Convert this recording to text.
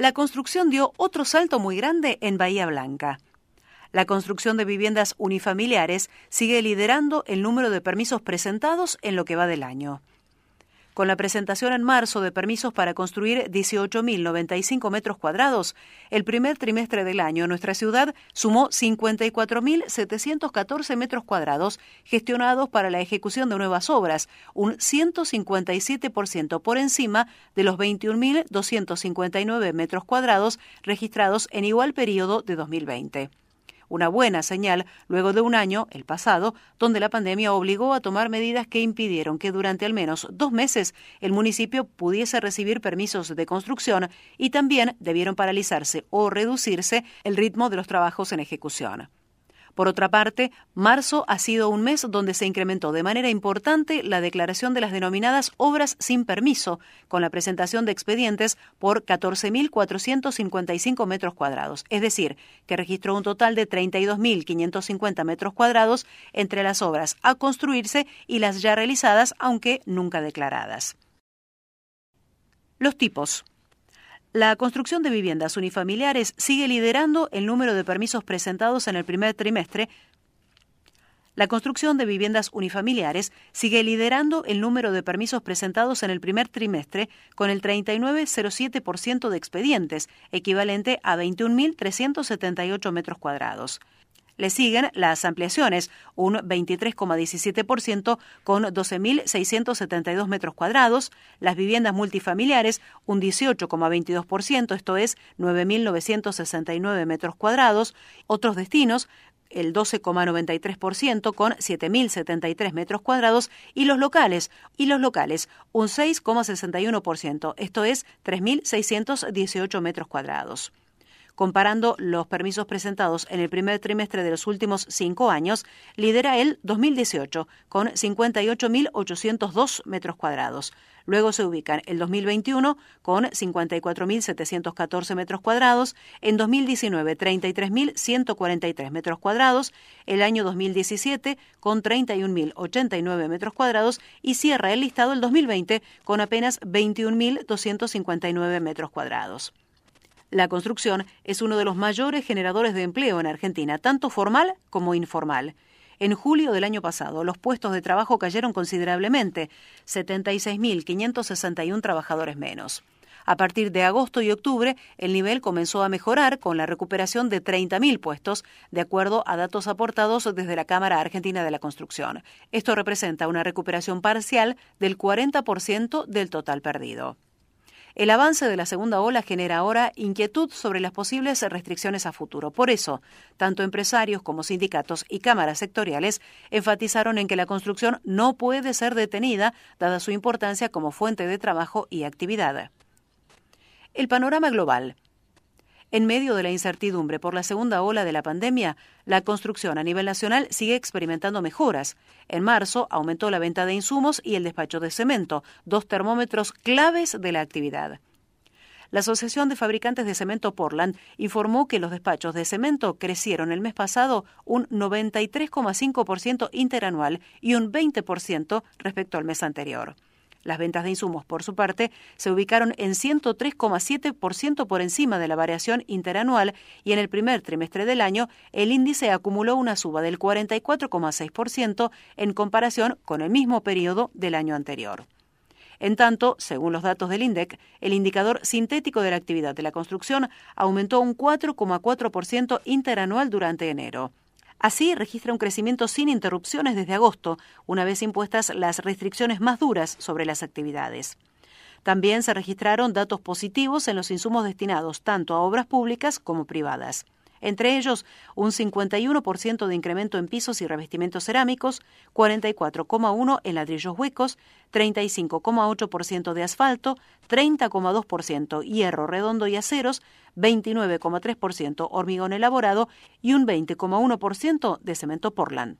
la construcción dio otro salto muy grande en Bahía Blanca. La construcción de viviendas unifamiliares sigue liderando el número de permisos presentados en lo que va del año. Con la presentación en marzo de permisos para construir 18.095 metros cuadrados, el primer trimestre del año nuestra ciudad sumó 54.714 metros cuadrados gestionados para la ejecución de nuevas obras, un 157% por encima de los 21.259 metros cuadrados registrados en igual periodo de 2020 una buena señal luego de un año, el pasado, donde la pandemia obligó a tomar medidas que impidieron que durante al menos dos meses el municipio pudiese recibir permisos de construcción y también debieron paralizarse o reducirse el ritmo de los trabajos en ejecución. Por otra parte, marzo ha sido un mes donde se incrementó de manera importante la declaración de las denominadas obras sin permiso, con la presentación de expedientes por 14.455 metros cuadrados, es decir, que registró un total de 32.550 metros cuadrados entre las obras a construirse y las ya realizadas, aunque nunca declaradas. Los tipos. La construcción de viviendas unifamiliares sigue liderando el número de permisos presentados en el primer trimestre. La construcción de viviendas unifamiliares sigue liderando el número de permisos presentados en el primer trimestre con el 39,07% de expedientes, equivalente a 21.378 metros cuadrados. Le siguen las ampliaciones, un 23,17% con 12.672 metros cuadrados, las viviendas multifamiliares, un 18,22%, esto es 9.969 metros cuadrados, otros destinos, el 12,93% con 7.073 metros cuadrados. Y los locales, y los locales, un 6,61%, esto es 3.618 metros cuadrados. Comparando los permisos presentados en el primer trimestre de los últimos cinco años, lidera el 2018 con 58.802 metros cuadrados. Luego se ubican el 2021 con 54.714 metros cuadrados, en 2019 33.143 metros cuadrados, el año 2017 con 31.089 metros cuadrados y cierra el listado el 2020 con apenas 21.259 metros cuadrados. La construcción es uno de los mayores generadores de empleo en Argentina, tanto formal como informal. En julio del año pasado, los puestos de trabajo cayeron considerablemente, 76.561 trabajadores menos. A partir de agosto y octubre, el nivel comenzó a mejorar con la recuperación de 30.000 puestos, de acuerdo a datos aportados desde la Cámara Argentina de la Construcción. Esto representa una recuperación parcial del 40% del total perdido. El avance de la segunda ola genera ahora inquietud sobre las posibles restricciones a futuro. Por eso, tanto empresarios como sindicatos y cámaras sectoriales enfatizaron en que la construcción no puede ser detenida, dada su importancia como fuente de trabajo y actividad. El panorama global. En medio de la incertidumbre por la segunda ola de la pandemia, la construcción a nivel nacional sigue experimentando mejoras. En marzo aumentó la venta de insumos y el despacho de cemento, dos termómetros claves de la actividad. La Asociación de Fabricantes de Cemento Portland informó que los despachos de cemento crecieron el mes pasado un 93,5% interanual y un 20% respecto al mes anterior. Las ventas de insumos, por su parte, se ubicaron en 103,7% por encima de la variación interanual y en el primer trimestre del año el índice acumuló una suba del 44,6% en comparación con el mismo periodo del año anterior. En tanto, según los datos del INDEC, el indicador sintético de la actividad de la construcción aumentó un 4,4% interanual durante enero. Así, registra un crecimiento sin interrupciones desde agosto, una vez impuestas las restricciones más duras sobre las actividades. También se registraron datos positivos en los insumos destinados tanto a obras públicas como privadas entre ellos un 51% de incremento en pisos y revestimientos cerámicos, 44,1% en ladrillos huecos, 35,8% de asfalto, 30,2% hierro redondo y aceros, 29,3% hormigón elaborado y un 20,1% de cemento Portland.